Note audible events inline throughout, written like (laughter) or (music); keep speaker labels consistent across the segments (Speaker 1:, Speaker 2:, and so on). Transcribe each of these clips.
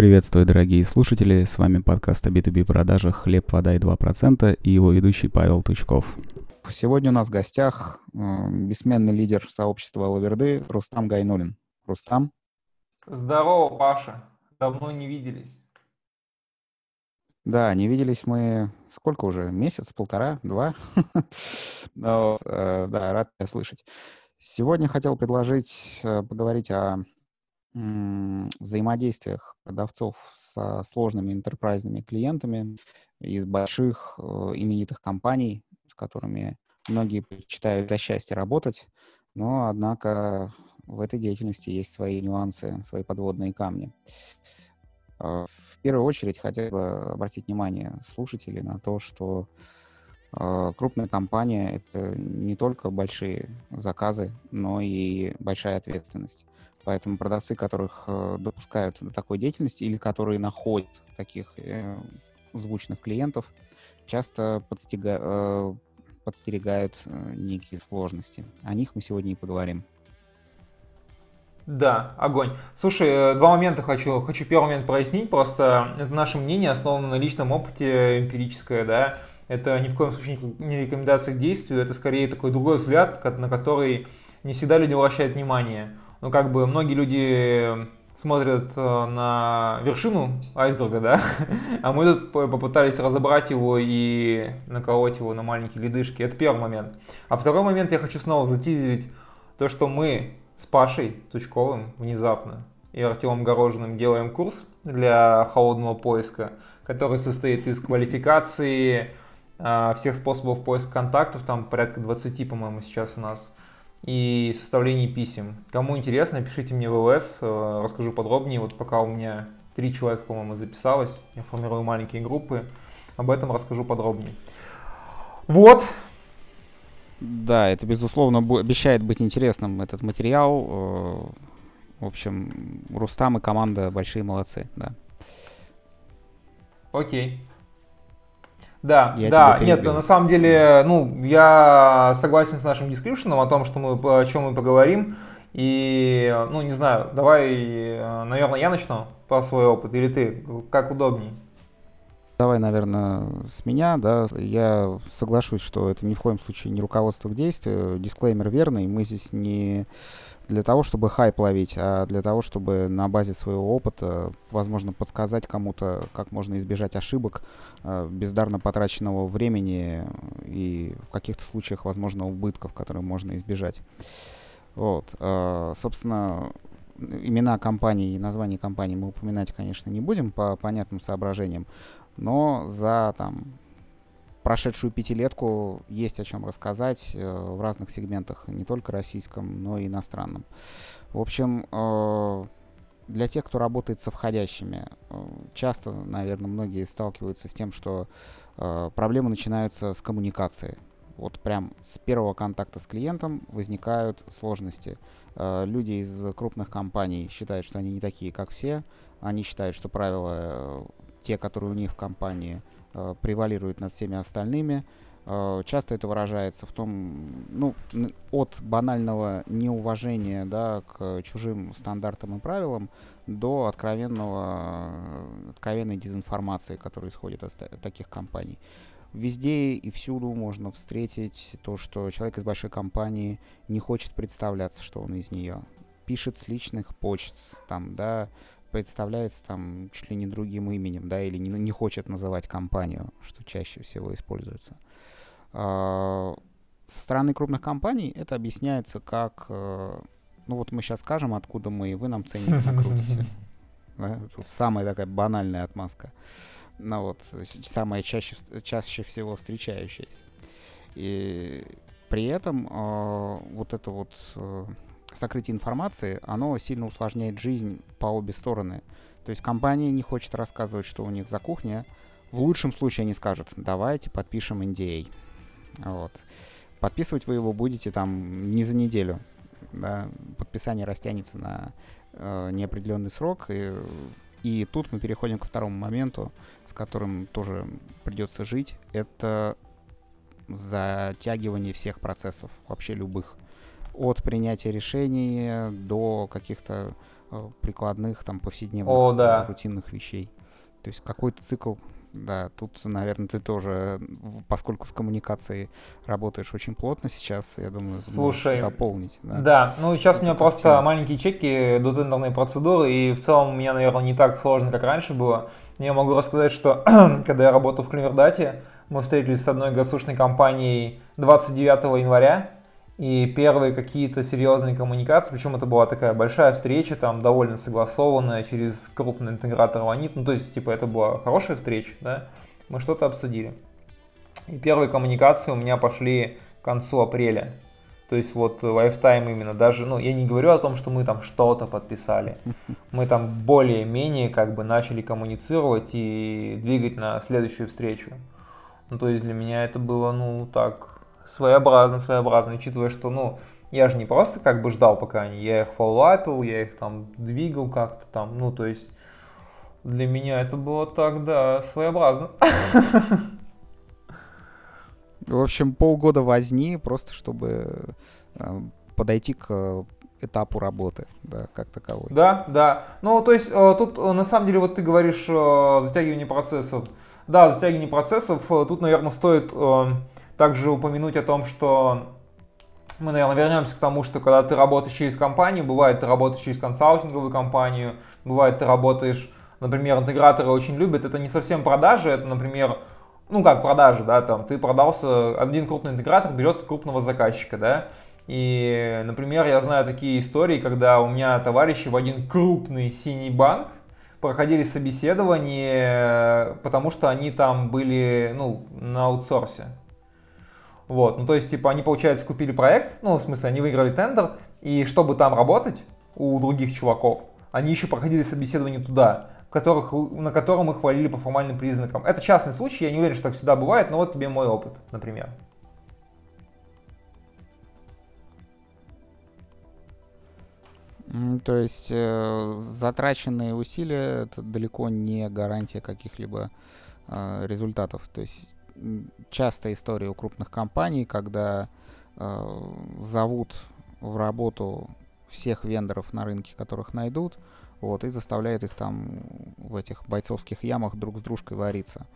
Speaker 1: Приветствую, дорогие слушатели, с вами подкаст о B2B продажах «Хлеб, вода и 2%» и его ведущий Павел Тучков.
Speaker 2: Сегодня у нас в гостях э, бессменный лидер сообщества Лаверды Рустам Гайнулин. Рустам.
Speaker 3: Здорово, Паша. Давно не виделись.
Speaker 2: Да, не виделись мы сколько уже? Месяц, полтора, два? (laughs) Но, э, да, рад тебя слышать. Сегодня хотел предложить э, поговорить о взаимодействиях продавцов со сложными интерпрайзными клиентами из больших э, именитых компаний, с которыми многие предпочитают за счастье работать, но, однако, в этой деятельности есть свои нюансы, свои подводные камни. А, в первую очередь хотел бы обратить внимание слушателей на то, что а, крупная компания — это не только большие заказы, но и большая ответственность. Поэтому продавцы, которых э, допускают до такой деятельности или которые находят таких э, звучных клиентов, часто подстига, э, подстерегают э, некие сложности. О них мы сегодня и поговорим.
Speaker 3: Да, огонь. Слушай, э, два момента хочу. Хочу первый момент прояснить. Просто это наше мнение, основано на личном опыте, эмпирическое, да. Это ни в коем случае не рекомендация к действию, это скорее такой другой взгляд, на который не всегда люди обращают внимание ну, как бы многие люди смотрят э, на вершину айсберга, да, (laughs) а мы тут попытались разобрать его и наколоть его на маленькие ледышки. Это первый момент. А второй момент я хочу снова затизить то, что мы с Пашей Тучковым внезапно и Артемом Горожиным делаем курс для холодного поиска, который состоит из квалификации, э, всех способов поиска контактов, там порядка 20, по-моему, сейчас у нас – и составлении писем. Кому интересно, пишите мне в ЛС, э, расскажу подробнее. Вот пока у меня три человека, по-моему, записалось, я формирую маленькие группы, об этом расскажу подробнее. Вот.
Speaker 2: Да, это, безусловно, обещает быть интересным этот материал. Э, в общем, Рустам и команда большие молодцы, да.
Speaker 3: Окей. Да, я да, нет, на самом деле, ну, я согласен с нашим дескрипшеном о том, что мы, о чем мы поговорим. И, ну, не знаю, давай, э, наверное, я начну про свой опыт, или ты, как удобней?
Speaker 2: Давай, наверное, с меня, да, я соглашусь, что это ни в коем случае не руководство к действию, дисклеймер верный, мы здесь не для того, чтобы хайп ловить, а для того, чтобы на базе своего опыта, возможно, подсказать кому-то, как можно избежать ошибок, э, бездарно потраченного времени и в каких-то случаях, возможно, убытков, которые можно избежать. Вот. Э, собственно, имена компаний и названия компаний мы упоминать, конечно, не будем по понятным соображениям, но за там прошедшую пятилетку есть о чем рассказать э, в разных сегментах, не только российском, но и иностранном. В общем, э, для тех, кто работает со входящими, э, часто, наверное, многие сталкиваются с тем, что э, проблемы начинаются с коммуникации. Вот прям с первого контакта с клиентом возникают сложности. Э, люди из крупных компаний считают, что они не такие, как все. Они считают, что правила э, те, которые у них в компании, э, превалируют над всеми остальными. Э, часто это выражается в том, ну, от банального неуважения да, к чужим стандартам и правилам до откровенного, откровенной дезинформации, которая исходит от таких компаний. Везде и всюду можно встретить то, что человек из большой компании не хочет представляться, что он из нее. Пишет с личных почт, там, да, представляется там чуть ли не другим именем, да, или не, не хочет называть компанию, что чаще всего используется. А, со стороны крупных компаний это объясняется как, э, ну вот мы сейчас скажем, откуда мы, и вы нам ценник накрутите. (laughs) Да? Тут самая такая банальная отмазка. Ну вот, самая чаще, чаще всего встречающаяся. И при этом э, вот это вот э, сокрытие информации, оно сильно усложняет жизнь по обе стороны. То есть компания не хочет рассказывать, что у них за кухня. В лучшем случае они скажут, давайте подпишем NDA. А». Вот. Подписывать вы его будете там не за неделю. Да? Подписание растянется на э, неопределенный срок. И, и тут мы переходим ко второму моменту, с которым тоже придется жить. Это затягивание всех процессов, вообще любых от принятия решений до каких-то э, прикладных, там, повседневных,
Speaker 3: О, да.
Speaker 2: рутинных вещей. То есть какой-то цикл да, тут, наверное, ты тоже, поскольку с коммуникацией работаешь очень плотно сейчас, я думаю,
Speaker 3: Слушай,
Speaker 2: дополнить.
Speaker 3: Да, да ну сейчас Это у меня просто тема. маленькие чеки до тендерной процедуры, и в целом у меня, наверное, не так сложно, как раньше было. Я могу рассказать, что (clears throat) когда я работал в Клевердате, мы встретились с одной государственной компанией 29 января, и первые какие-то серьезные коммуникации, причем это была такая большая встреча, там довольно согласованная через крупный интегратор Ванит, ну то есть типа это была хорошая встреча, да, мы что-то обсудили. И первые коммуникации у меня пошли к концу апреля. То есть вот lifetime именно, даже, ну, я не говорю о том, что мы там что-то подписали. (laughs) Мы там более-менее как бы начали коммуницировать и двигать на следующую встречу. Ну, то есть для меня это было, ну, так, своеобразно, своеобразно, учитывая, что, ну, я же не просто как бы ждал, пока они, я их фоллапил, я их там двигал как-то там, ну, то есть для меня это было так, да, своеобразно.
Speaker 2: В общем, полгода возни, просто чтобы э, подойти к этапу работы, да, как таковой.
Speaker 3: Да, да. Ну, то есть э, тут э, на самом деле вот ты говоришь э, затягивание процессов. Да, затягивание процессов. Э, тут, наверное, стоит э, также упомянуть о том, что мы, наверное, вернемся к тому, что когда ты работаешь через компанию, бывает, ты работаешь через консалтинговую компанию, бывает, ты работаешь, например, интеграторы очень любят, это не совсем продажи, это, например, ну как продажи, да, там, ты продался, один крупный интегратор берет крупного заказчика, да, и, например, я знаю такие истории, когда у меня товарищи в один крупный синий банк проходили собеседование, потому что они там были, ну, на аутсорсе. Вот, ну то есть, типа, они, получается, купили проект, ну, в смысле, они выиграли тендер, и чтобы там работать у других чуваков, они еще проходили собеседование туда, которых, на котором их хвалили по формальным признакам. Это частный случай, я не уверен, что так всегда бывает, но вот тебе мой опыт, например.
Speaker 2: То есть э, затраченные усилия это далеко не гарантия каких-либо э, результатов. То есть частая история у крупных компаний, когда э, зовут в работу всех вендоров на рынке, которых найдут, вот, и заставляют их там в этих бойцовских ямах друг с дружкой вариться.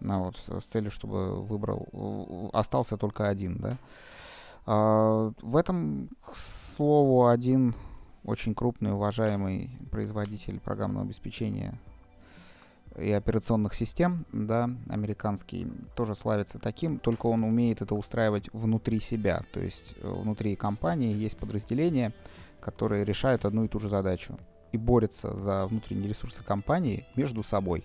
Speaker 2: Ну, вот, с целью, чтобы выбрал, остался только один, да. А, в этом, к слову, один очень крупный, уважаемый производитель программного обеспечения и операционных систем, да, американский, тоже славится таким, только он умеет это устраивать внутри себя, то есть э, внутри компании есть подразделения, которые решают одну и ту же задачу и борются за внутренние ресурсы компании между собой.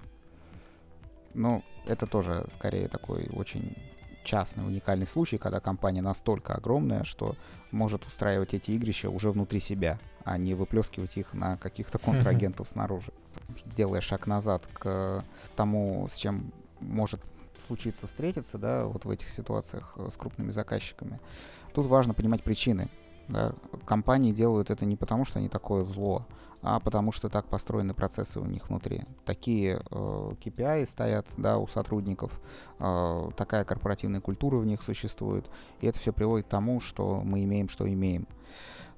Speaker 2: Ну, это тоже скорее такой очень частный, уникальный случай, когда компания настолько огромная, что может устраивать эти игрища уже внутри себя, а не выплескивать их на каких-то контрагентов снаружи. Делая шаг назад к тому, с чем может случиться встретиться, да, вот в этих ситуациях э, с крупными заказчиками, тут важно понимать причины. Да. Компании делают это не потому, что они такое зло, а потому что так построены процессы у них внутри. Такие э, KPI стоят да, у сотрудников, э, такая корпоративная культура в них существует, и это все приводит к тому, что мы имеем, что имеем.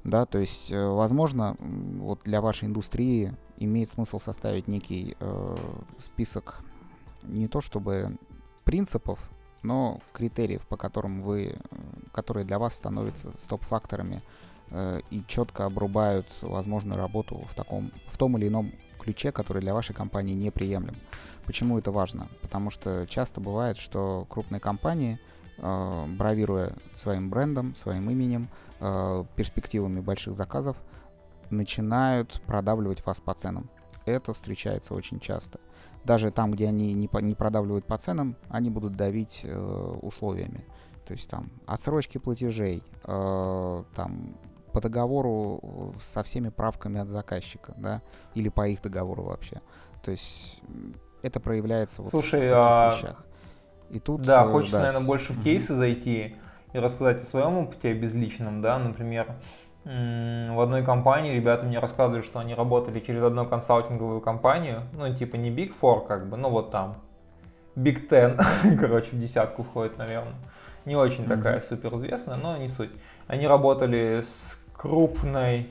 Speaker 2: Да, то есть, э, возможно, вот для вашей индустрии имеет смысл составить некий э, список не то чтобы принципов, но критериев, по которым вы, э, которые для вас становятся стоп-факторами Э, и четко обрубают возможную работу в, таком, в том или ином ключе, который для вашей компании неприемлем. Почему это важно? Потому что часто бывает, что крупные компании, э, бравируя своим брендом, своим именем, э, перспективами больших заказов, начинают продавливать вас по ценам. Это встречается очень часто. Даже там, где они не, по, не продавливают по ценам, они будут давить э, условиями. То есть там отсрочки платежей, э, там по договору э, со всеми правками от заказчика, да, или по их договору вообще. То есть это проявляется вот
Speaker 3: Слушай,
Speaker 2: в таких а... вещах.
Speaker 3: И тут, да, э, хочется, да, наверное, больше в кейсы mm-hmm. зайти и рассказать о своем опыте безличном, да, например, в одной компании ребята мне рассказывали, что они работали через одну консалтинговую компанию, ну, типа не Big Four, как бы, ну, вот там, Big Ten, (laughs) короче, в десятку входит, наверное. Не очень mm-hmm. такая суперизвестная, но не суть. Они работали с крупной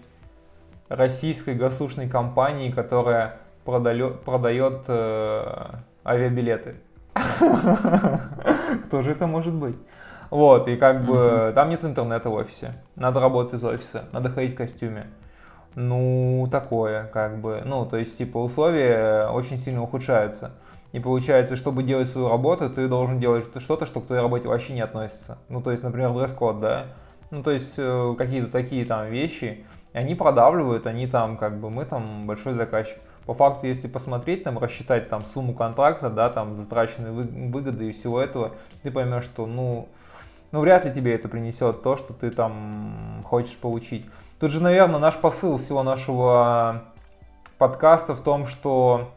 Speaker 3: российской государственной компании, которая продает, продает э, авиабилеты. (laughs) Кто же это может быть? Вот, и как бы там нет интернета в офисе. Надо работать из офиса, надо ходить в костюме. Ну, такое, как бы. Ну, то есть, типа, условия очень сильно ухудшаются. И получается, чтобы делать свою работу, ты должен делать что-то, что к твоей работе вообще не относится. Ну, то есть, например, дресс-код, да? Ну, то есть, э, какие-то такие там вещи, и они продавливают, они там, как бы, мы там большой заказчик. По факту, если посмотреть, там, рассчитать там сумму контракта, да, там, затраченные выгоды и всего этого, ты поймешь, что, ну, ну, вряд ли тебе это принесет то, что ты там хочешь получить. Тут же, наверное, наш посыл всего нашего подкаста в том, что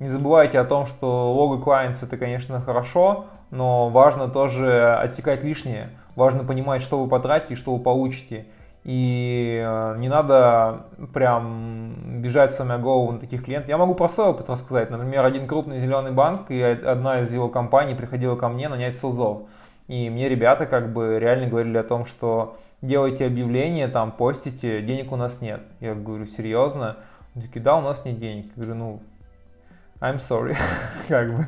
Speaker 3: не забывайте о том, что лого clients это, конечно, хорошо, но важно тоже отсекать лишнее. Важно понимать, что вы потратите, что вы получите. И э, не надо прям бежать с вами голову на таких клиентов. Я могу про свой опыт рассказать. Например, один крупный зеленый банк и одна из его компаний приходила ко мне нанять селзов. И мне ребята как бы реально говорили о том, что делайте объявление, там, постите, денег у нас нет. Я говорю, серьезно? Они такие, да, у нас нет денег. Я говорю, ну, I'm sorry, (laughs) как бы.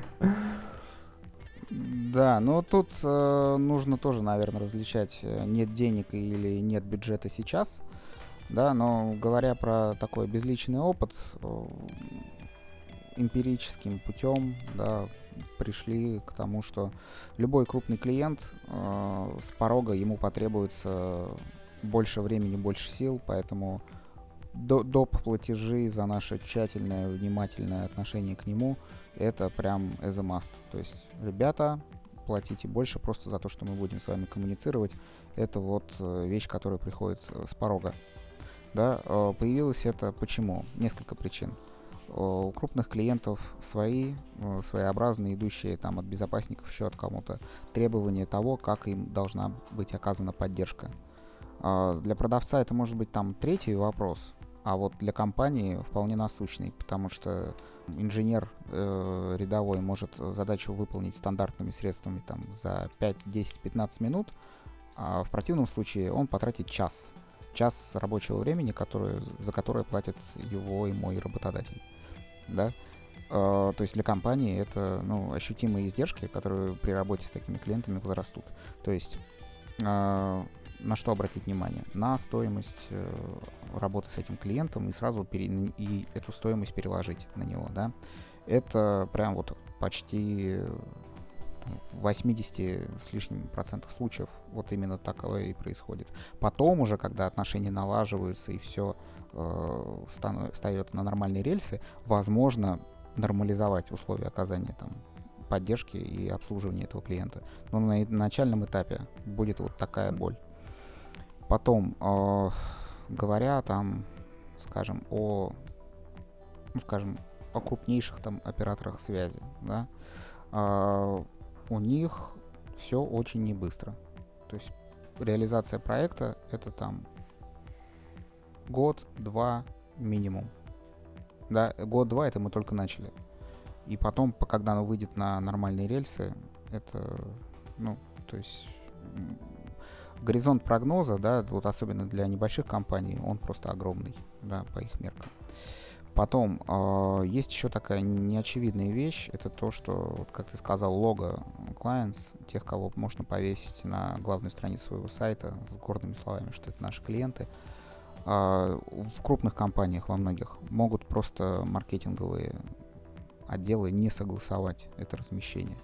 Speaker 2: Да, но тут э, нужно тоже, наверное, различать э, нет денег или нет бюджета сейчас. Да, но говоря про такой безличный опыт, э, эмпирическим путем, да, пришли к тому, что любой крупный клиент э, с порога ему потребуется больше времени, больше сил, поэтому доп. платежи за наше тщательное, внимательное отношение к нему, это прям as a must. То есть, ребята, платите больше просто за то, что мы будем с вами коммуницировать. Это вот э, вещь, которая приходит э, с порога. Да, э, появилось это почему? Несколько причин. У крупных клиентов свои, своеобразные, идущие там от безопасников еще от кому-то, требования того, как им должна быть оказана поддержка. Для продавца это может быть там третий вопрос, а вот для компании вполне насущный, потому что инженер э, рядовой может задачу выполнить стандартными средствами там, за 5, 10, 15 минут, а в противном случае он потратит час. Час рабочего времени, который, за которое платит его и мой работодатель. Да? Uh, то есть для компании это ну, ощутимые издержки, которые при работе с такими клиентами возрастут. То есть uh, на что обратить внимание? На стоимость э, работы с этим клиентом и сразу пере, и эту стоимость переложить на него, да. Это прям вот почти в 80 с лишним процентов случаев вот именно таковое и происходит. Потом уже, когда отношения налаживаются и все э, встает на нормальные рельсы, возможно нормализовать условия оказания там поддержки и обслуживания этого клиента. Но на начальном этапе будет вот такая боль. Потом, э, говоря там, скажем, о, ну, скажем, о крупнейших там операторах связи, да, э, у них все очень не быстро. То есть реализация проекта это там год, два минимум. Да, год-два это мы только начали. И потом, когда оно выйдет на нормальные рельсы, это, ну, то есть горизонт прогноза, да, вот особенно для небольших компаний, он просто огромный, да, по их меркам. Потом э, есть еще такая неочевидная вещь, это то, что, вот, как ты сказал, лого clients, тех, кого можно повесить на главную страницу своего сайта с гордыми словами, что это наши клиенты. Э, в крупных компаниях во многих могут просто маркетинговые отделы не согласовать это размещение.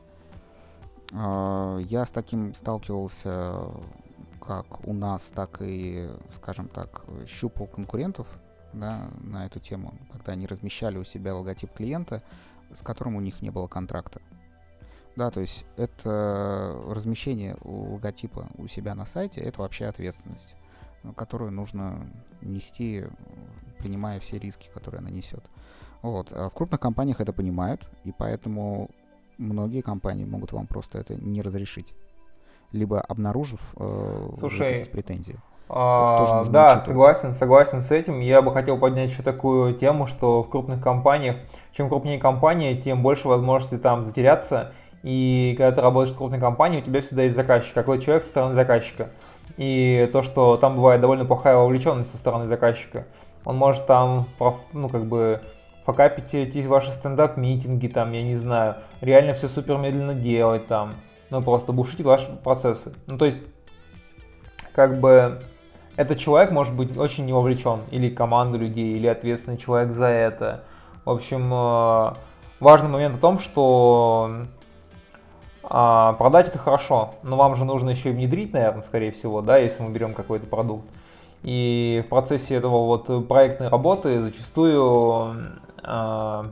Speaker 2: Э, я с таким сталкивался как у нас, так и, скажем так, щупал конкурентов да, на эту тему, когда они размещали у себя логотип клиента, с которым у них не было контракта. Да, то есть это размещение логотипа у себя на сайте, это вообще ответственность, которую нужно нести, принимая все риски, которые она несет. Вот. А в крупных компаниях это понимают, и поэтому многие компании могут вам просто это не разрешить либо обнаружив э,
Speaker 3: Слушай,
Speaker 2: претензии.
Speaker 3: А, да, согласен, согласен с этим. Я бы хотел поднять еще такую тему, что в крупных компаниях, чем крупнее компания, тем больше возможности там затеряться. И когда ты работаешь в крупной компании, у тебя всегда есть заказчик, какой человек со стороны заказчика. И то, что там бывает довольно плохая вовлеченность со стороны заказчика. он может там, ну, как бы, факапить эти ваши стендап-митинги, там, я не знаю, реально все супер медленно делать, там, ну, просто бушить ваши процессы. Ну, то есть, как бы, этот человек может быть очень не вовлечен, или команда людей, или ответственный человек за это. В общем, э, важный момент в том, что а, продать это хорошо, но вам же нужно еще и внедрить, наверное, скорее всего, да, если мы берем какой-то продукт. И в процессе этого вот проектной работы зачастую э,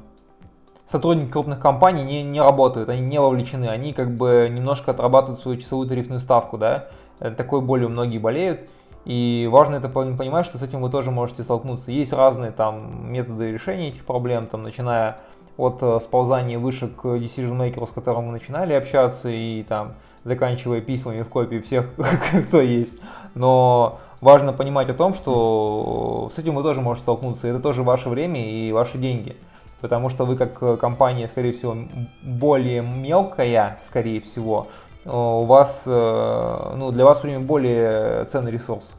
Speaker 3: сотрудники крупных компаний не, не работают, они не вовлечены, они как бы немножко отрабатывают свою часовую тарифную ставку, да, такой болью многие болеют. И важно это понимать, что с этим вы тоже можете столкнуться. Есть разные там методы решения этих проблем, там, начиная от э, сползания выше к decision maker, с которым мы начинали общаться, и там заканчивая письмами в копии всех, (laughs) кто есть. Но важно понимать о том, что с этим вы тоже можете столкнуться. Это тоже ваше время и ваши деньги. Потому что вы как компания, скорее всего, более мелкая, скорее всего, у вас, э, ну, для вас время более ценный ресурс.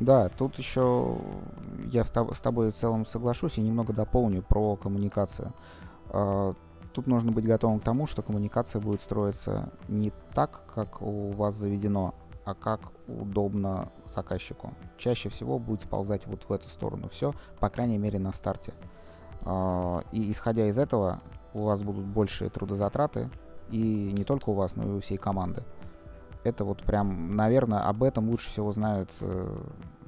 Speaker 2: Да, тут еще я с тобой в целом соглашусь и немного дополню про коммуникацию. А, тут нужно быть готовым к тому, что коммуникация будет строиться не так, как у вас заведено, а как удобно заказчику. Чаще всего будет сползать вот в эту сторону все, по крайней мере на старте. А, и исходя из этого, у вас будут большие трудозатраты, и не только у вас, но и у всей команды. Это вот прям, наверное, об этом лучше всего знают э,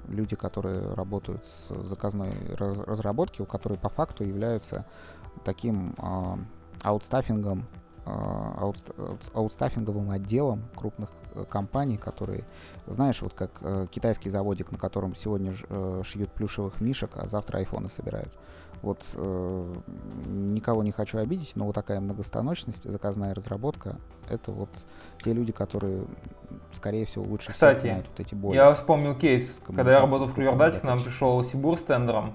Speaker 2: люди, которые работают с заказной раз у которой по факту являются таким э, аутстаффингом, э, аут, аутстаффинговым отделом крупных э, компаний, которые, знаешь, вот как э, китайский заводик, на котором сегодня ж, э, шьют плюшевых мишек, а завтра айфоны собирают. Вот э, никого не хочу обидеть, но вот такая многостаночность, заказная разработка, это вот те люди, которые, скорее всего, лучше
Speaker 3: Кстати,
Speaker 2: знают вот эти боли.
Speaker 3: я вспомнил кейс, когда я работал в Кривердате, к нам пришел Сибур с тендером,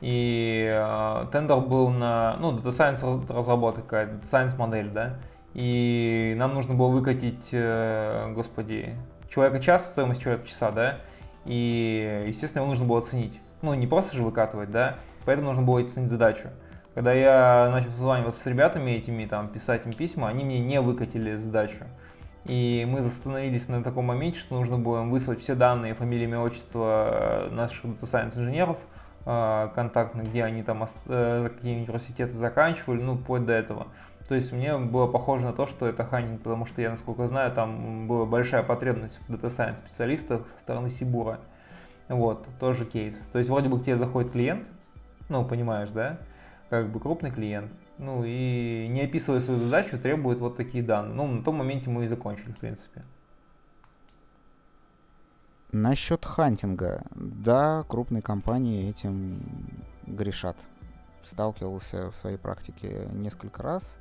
Speaker 3: и э, тендер был на, ну, Data Science разработка какая-то, Data Science модель, да, и нам нужно было выкатить, э, господи, человека час, стоимость человека часа, да, и, естественно, его нужно было оценить. Ну, не просто же выкатывать, да, поэтому нужно было оценить задачу. Когда я начал созваниваться с ребятами этими, там, писать им письма, они мне не выкатили задачу. И мы остановились на таком моменте, что нужно было им выслать все данные, фамилии, имя, отчество наших Data Science инженеров, э, контактных, где они там, э, какие университеты заканчивали, ну, вплоть до этого. То есть мне было похоже на то, что это ханинг, потому что я, насколько знаю, там была большая потребность в Data Science специалистах со стороны Сибура. Вот, тоже кейс. То есть вроде бы к тебе заходит клиент, ну, понимаешь, да, как бы крупный клиент, ну, и не описывая свою задачу, требует вот такие данные. Ну, на том моменте мы и закончили, в принципе.
Speaker 2: Насчет хантинга. Да, крупные компании этим грешат. Сталкивался в своей практике несколько раз.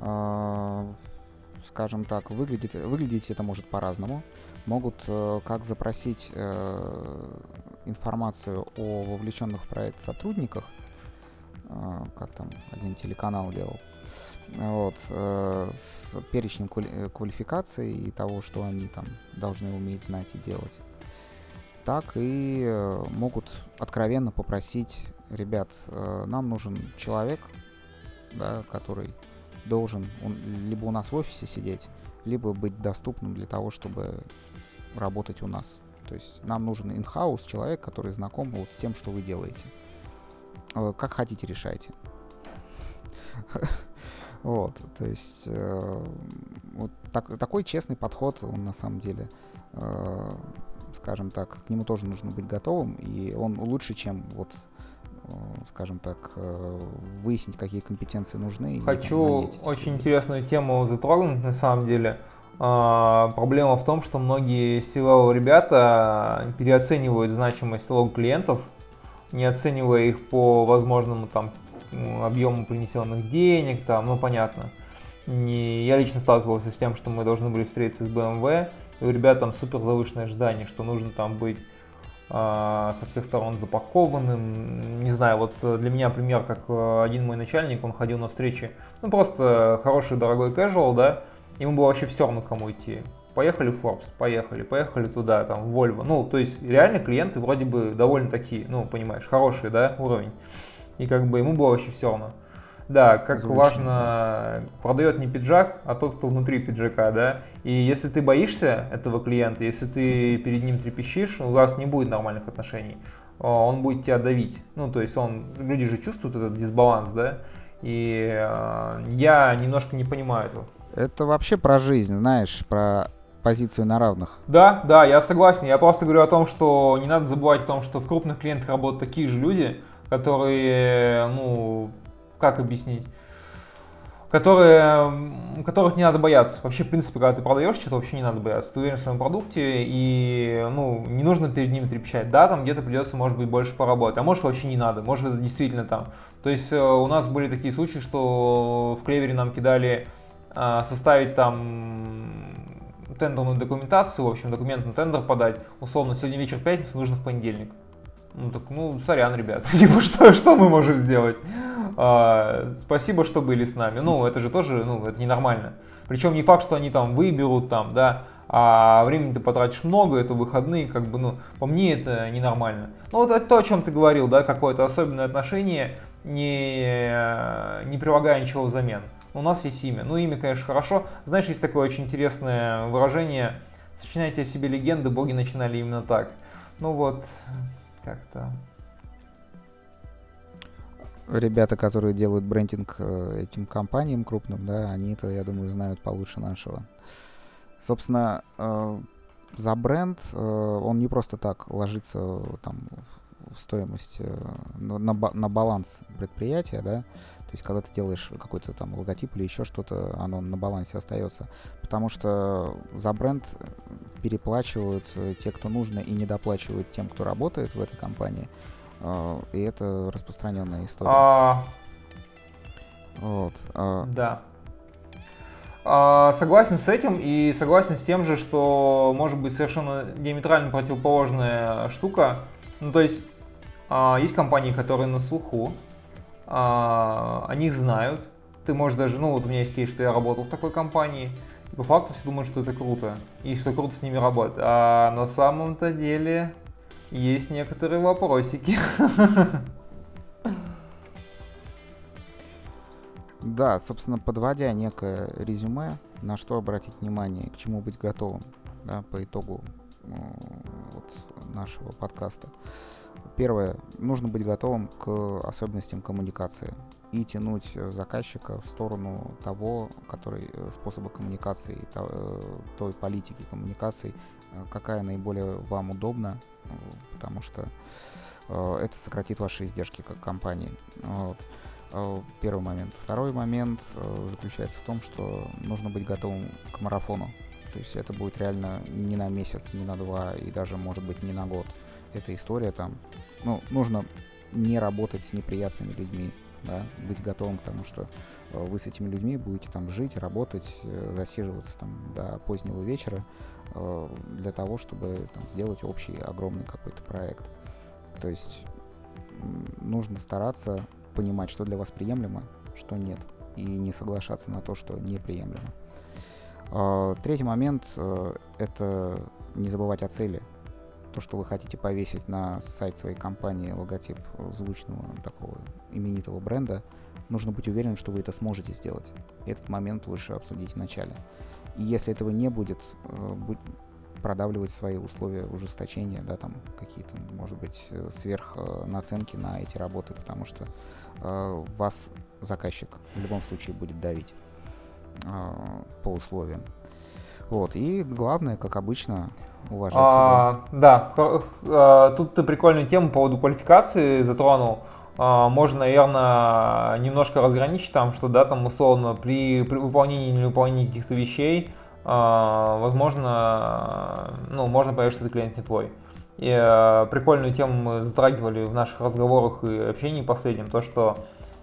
Speaker 2: А, скажем так, выглядит, выглядеть это может по-разному. Могут э, как запросить э, информацию о вовлеченных в проект сотрудниках, э, как там один телеканал делал, вот, с перечнем квалификаций и того, что они там должны уметь знать и делать, так и могут откровенно попросить, ребят, нам нужен человек, да, который должен он, либо у нас в офисе сидеть, либо быть доступным для того, чтобы работать у нас. То есть нам нужен in-house человек, который знаком вот с тем, что вы делаете. Э, как хотите, решайте. (laughs) Вот, то есть э, вот так, такой честный подход, он на самом деле, э, скажем так, к нему тоже нужно быть готовым, и он лучше, чем вот, э, скажем так, э, выяснить, какие компетенции нужны.
Speaker 3: Хочу и, там, очень интересную тему затронуть, на самом деле. А, проблема в том, что многие силовые ребята переоценивают значимость лог клиентов, не оценивая их по возможному там объему принесенных денег, там, ну понятно. Не, я лично сталкивался с тем, что мы должны были встретиться с BMW, и у ребят там супер завышенное ожидание, что нужно там быть э, со всех сторон запакованным. Не знаю, вот для меня пример, как э, один мой начальник, он ходил на встречи, ну просто хороший дорогой casual, да, Ему было вообще все равно, кому идти. поехали в Forbes, поехали, поехали туда, там, в Volvo. Ну, то есть реально клиенты вроде бы довольно такие, ну, понимаешь, хорошие, да, уровень. И как бы ему было вообще все равно. Да, как Звучно, важно, да. продает не пиджак, а тот, кто внутри пиджака, да. И если ты боишься этого клиента, если ты перед ним трепещишь, у вас не будет нормальных отношений. Он будет тебя давить. Ну, то есть он, люди же чувствуют этот дисбаланс, да. И э, я немножко не понимаю этого.
Speaker 2: Это вообще про жизнь, знаешь, про позицию на равных.
Speaker 3: Да, да, я согласен. Я просто говорю о том, что не надо забывать о том, что в крупных клиентах работают такие же люди, которые, ну, как объяснить? которые, которых не надо бояться. Вообще, в принципе, когда ты продаешь что-то, вообще не надо бояться. Ты уверен в своем продукте, и ну, не нужно перед ними трепещать. Да, там где-то придется, может быть, больше поработать, а может вообще не надо, может это действительно там. То есть э, у нас были такие случаи, что в Клевере нам кидали составить там тендерную документацию, в общем, документ на тендер подать. Условно, сегодня вечер пятница, нужно в понедельник. Ну так, ну, сорян, ребят, (laughs) типа, что, что мы можем сделать? А, спасибо, что были с нами. Ну, это же тоже, ну, это ненормально. Причем не факт, что они там выберут, там, да, а времени ты потратишь много, это выходные, как бы, ну, по мне это ненормально. Ну, вот это то, о чем ты говорил, да, какое-то особенное отношение, не, не прилагая ничего взамен. У нас есть имя. Ну, имя, конечно, хорошо. Знаешь, есть такое очень интересное выражение. Сочиняйте о себе легенды, боги начинали именно так. Ну вот, как-то.
Speaker 2: Ребята, которые делают брендинг э, этим компаниям крупным, да, они это, я думаю, знают получше нашего. Собственно, э, за бренд э, он не просто так ложится там в стоимость, на, на баланс предприятия, да, то есть, когда ты делаешь какой-то там логотип или еще что-то, оно на балансе остается. Потому что за бренд переплачивают э, те, кто нужно, и недоплачивают тем, кто работает в этой компании. Э, и это распространенная история. А...
Speaker 3: Вот. А... Да. А, согласен с этим и согласен с тем же, что может быть совершенно диаметрально противоположная штука. Ну, то есть, а, есть компании, которые на слуху, а, о них знают. Ты можешь даже, ну вот у меня есть кейс, что я работал в такой компании, и по факту все думают, что это круто, и что круто с ними работать. А на самом-то деле есть некоторые вопросики.
Speaker 2: Да, собственно, подводя некое резюме, на что обратить внимание, к чему быть готовым да, по итогу вот, нашего подкаста. Первое, нужно быть готовым к особенностям коммуникации и тянуть заказчика в сторону того, который э, способа коммуникации, э, той политики коммуникации, э, какая наиболее вам удобна, потому что это сократит ваши издержки как компании. Вот. Первый момент. Второй момент заключается в том, что нужно быть готовым к марафону. То есть это будет реально не на месяц, не на два и даже, может быть, не на год эта история там, ну, нужно не работать с неприятными людьми, да, быть готовым к тому, что э, вы с этими людьми будете там жить, работать, э, засиживаться там до позднего вечера э, для того, чтобы там, сделать общий огромный какой-то проект. То есть нужно стараться понимать, что для вас приемлемо, что нет, и не соглашаться на то, что неприемлемо. Третий момент — это не забывать о цели то, что вы хотите повесить на сайт своей компании логотип звучного такого именитого бренда, нужно быть уверенным, что вы это сможете сделать. Этот момент лучше обсудить в начале. И если этого не будет, э, будь, продавливать свои условия ужесточения, да, там какие-то, может быть, э, сверх э, наценки на эти работы, потому что э, вас заказчик в любом случае будет давить э, по условиям. Вот, и главное, как обычно, уважать а,
Speaker 3: себя. Да, а, тут ты прикольную тему по поводу квалификации затронул. А, можно, наверное, немножко разграничить там, что, да, там, условно, при, при выполнении или невыполнении каких-то вещей, а, возможно, ну, можно понять, что этот клиент не твой. И а, прикольную тему мы затрагивали в наших разговорах и общении последнем, то, что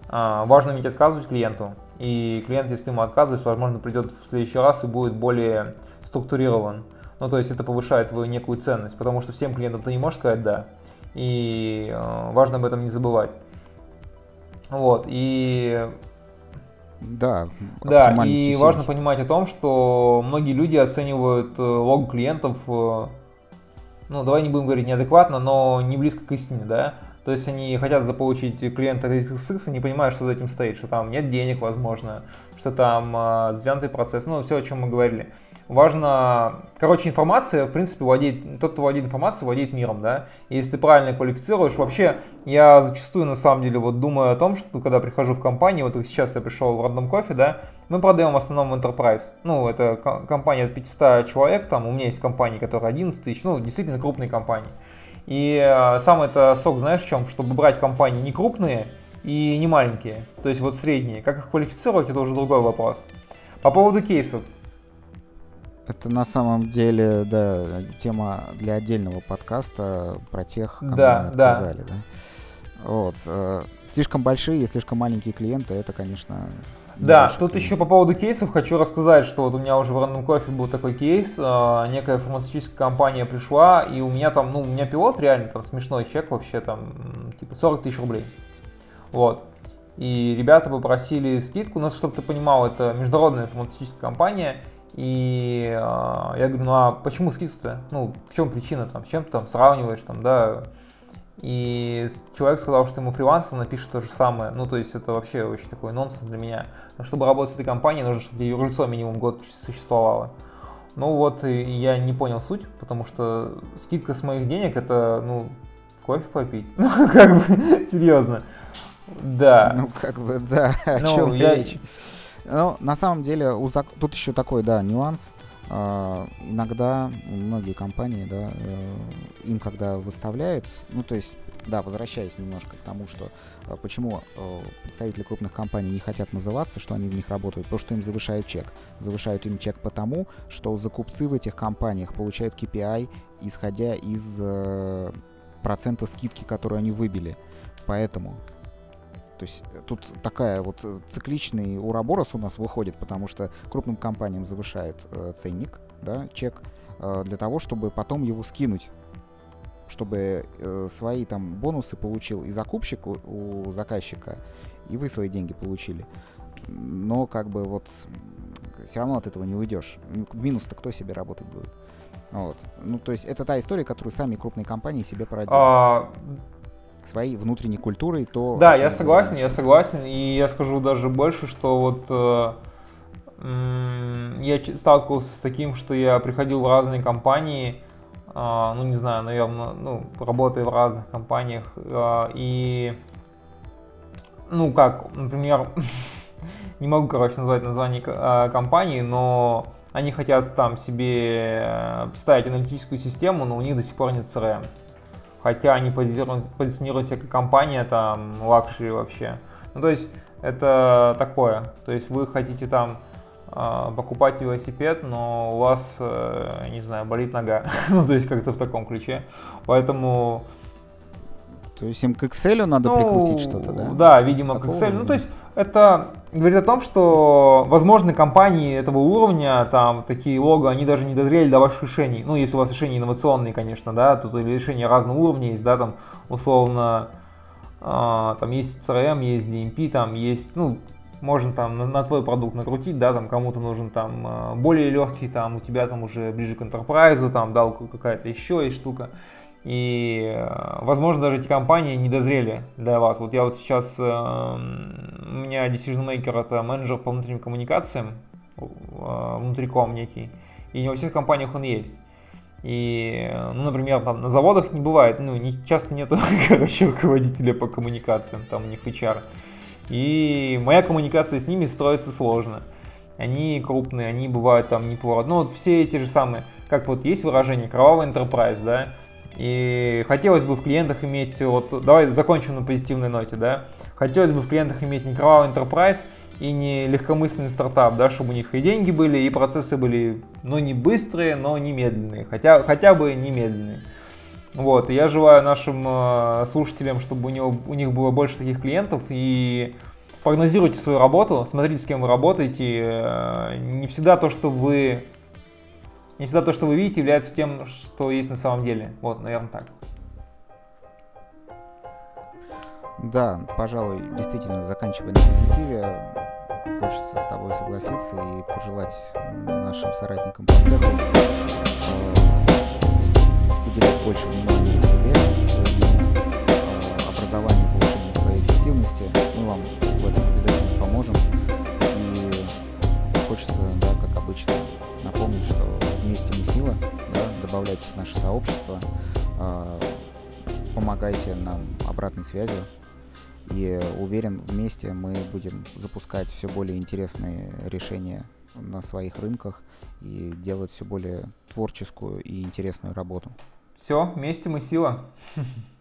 Speaker 3: а, важно уметь отказывать клиенту, и клиент, если ему отказываешь, возможно, придет в следующий раз и будет более структурирован. Ну, то есть это повышает твою некую ценность, потому что всем клиентам ты не можешь сказать «да». И э, важно об этом не забывать. Вот, и
Speaker 2: Да,
Speaker 3: да, и важно понимать о том, что многие люди оценивают э, логу клиентов, э, ну, давай не будем говорить неадекватно, но не близко к истине, да. То есть они хотят заполучить клиента XXX и не понимают, что за этим стоит, что там нет денег, возможно, что там э, затянутый процесс, ну, все, о чем мы говорили. Важно, короче, информация, в принципе, владеет, тот, кто владеет информацией, владеет миром, да, если ты правильно квалифицируешь, вообще, я зачастую, на самом деле, вот думаю о том, что когда прихожу в компанию, вот сейчас я пришел в Random Coffee, да, мы продаем в основном Enterprise, ну, это компания от 500 человек, там, у меня есть компании, которые 11 тысяч, ну, действительно крупные компании, и э, сам это сок, знаешь, в чем, чтобы брать компании не крупные и не маленькие, то есть вот средние, как их квалифицировать, это уже другой вопрос. По поводу кейсов,
Speaker 2: это на самом деле, да, тема для отдельного подкаста про тех, кому
Speaker 3: да,
Speaker 2: мы отказали, да. да. Вот. Э, слишком большие и слишком маленькие клиенты, это, конечно,
Speaker 3: да, тут еще по поводу кейсов хочу рассказать, что вот у меня уже в Random Coffee был такой кейс, э, некая фармацевтическая компания пришла, и у меня там, ну, у меня пилот реально там смешной чек вообще там, типа 40 тысяч рублей. Вот. И ребята попросили скидку, ну, чтобы ты понимал, это международная фармацевтическая компания, и э, я говорю, ну а почему скидку-то? Ну, в чем причина там, с чем ты там сравниваешь там, да? И человек сказал, что ему фрилансер напишет то же самое. Ну, то есть это вообще очень такой нонсенс для меня. Но чтобы работать с этой компанией, нужно, чтобы юрлицо минимум год существовало. Ну вот, я не понял суть, потому что скидка с моих денег это, ну, кофе попить. (laughs) Ну, как бы, серьезно. Да.
Speaker 2: Ну, как бы, да, о ну, чем я... речь? Ну, на самом деле, у зак... тут еще такой, да, нюанс. Uh, иногда многие компании, да, uh, им когда выставляют, ну, то есть, да, возвращаясь немножко к тому, что uh, почему представители крупных компаний не хотят называться, что они в них работают, потому что им завышают чек. Завышают им чек потому, что закупцы в этих компаниях получают KPI, исходя из э, процента скидки, которую они выбили. Поэтому то есть э, тут такая вот э, цикличный уроборос у нас выходит, потому что крупным компаниям завышают э, ценник, да, чек, э, для того, чтобы потом его скинуть чтобы э, свои там бонусы получил и закупщик у, у заказчика, и вы свои деньги получили. Но как бы вот все равно от этого не уйдешь. Минус-то кто себе работать будет? Вот. Ну, то есть это та история, которую сами крупные компании себе породили. А, своей внутренней культурой, то...
Speaker 3: Да, я согласен, я согласен, и я скажу даже больше, что вот э, я сталкивался с таким, что я приходил в разные компании, э, ну не знаю, наверное, ну, работая в разных компаниях, э, и, ну как, например, (laughs) не могу, короче, назвать название э, компании, но они хотят там себе э, ставить аналитическую систему, но у них до сих пор нет CRM хотя они позиционируют, позиционируют себя как компания, там, luxury вообще. Ну, то есть, это такое. То есть, вы хотите там э, покупать велосипед, но у вас, э, не знаю, болит нога. (laughs) ну, то есть, как-то в таком ключе. Поэтому...
Speaker 2: То есть, им к Excel надо ну, прикрутить что-то, да?
Speaker 3: Да, видимо, к Excel. Ну, то есть, это говорит о том, что, возможно, компании этого уровня, там, такие лого, они даже не дозрели до ваших решений. Ну, если у вас решения инновационные, конечно, да, тут или решения разного уровня есть, да, там, условно, э, там есть CRM, есть DMP, там есть, ну, можно там на, на твой продукт накрутить, да, там кому-то нужен там а, более легкий, там у тебя там уже ближе к enterprise, там, да, какая-то еще есть штука. И, э, возможно, даже эти компании не дозрели для вас. Вот я вот сейчас, э, у меня Decision Maker это менеджер по внутренним коммуникациям, э, внутриком некий, и не во всех компаниях он есть. И, ну, например, там на заводах не бывает, ну, не, часто нету, (laughs) короче, руководителя по коммуникациям, там у них HR. И моя коммуникация с ними строится сложно. Они крупные, они бывают там не по Ну, вот все эти же самые, как вот есть выражение кровавый enterprise, да, и хотелось бы в клиентах иметь, вот давай закончим на позитивной ноте, да, хотелось бы в клиентах иметь не кровавый enterprise и не легкомысленный стартап, да, чтобы у них и деньги были, и процессы были, ну, не быстрые, но не медленные, хотя, хотя бы не медленные. Вот, и я желаю нашим э, слушателям, чтобы у, него, у них было больше таких клиентов, и прогнозируйте свою работу, смотрите, с кем вы работаете. Э, не всегда то, что вы не всегда то, что вы видите, является тем, что есть на самом деле. Вот, наверное, так.
Speaker 2: Да, пожалуй, действительно, заканчивая на позитиве, хочется с тобой согласиться и пожелать нашим соратникам по цеху уделять больше внимания себе, своему образованию, повышению своей эффективности. Мы вам в этом обязательно поможем. И хочется, да, как обычно, да, добавляйтесь в наше сообщество, помогайте нам обратной связью. И уверен, вместе мы будем запускать все более интересные решения на своих рынках и делать все более творческую и интересную работу.
Speaker 3: Все, вместе мы сила. (laughs)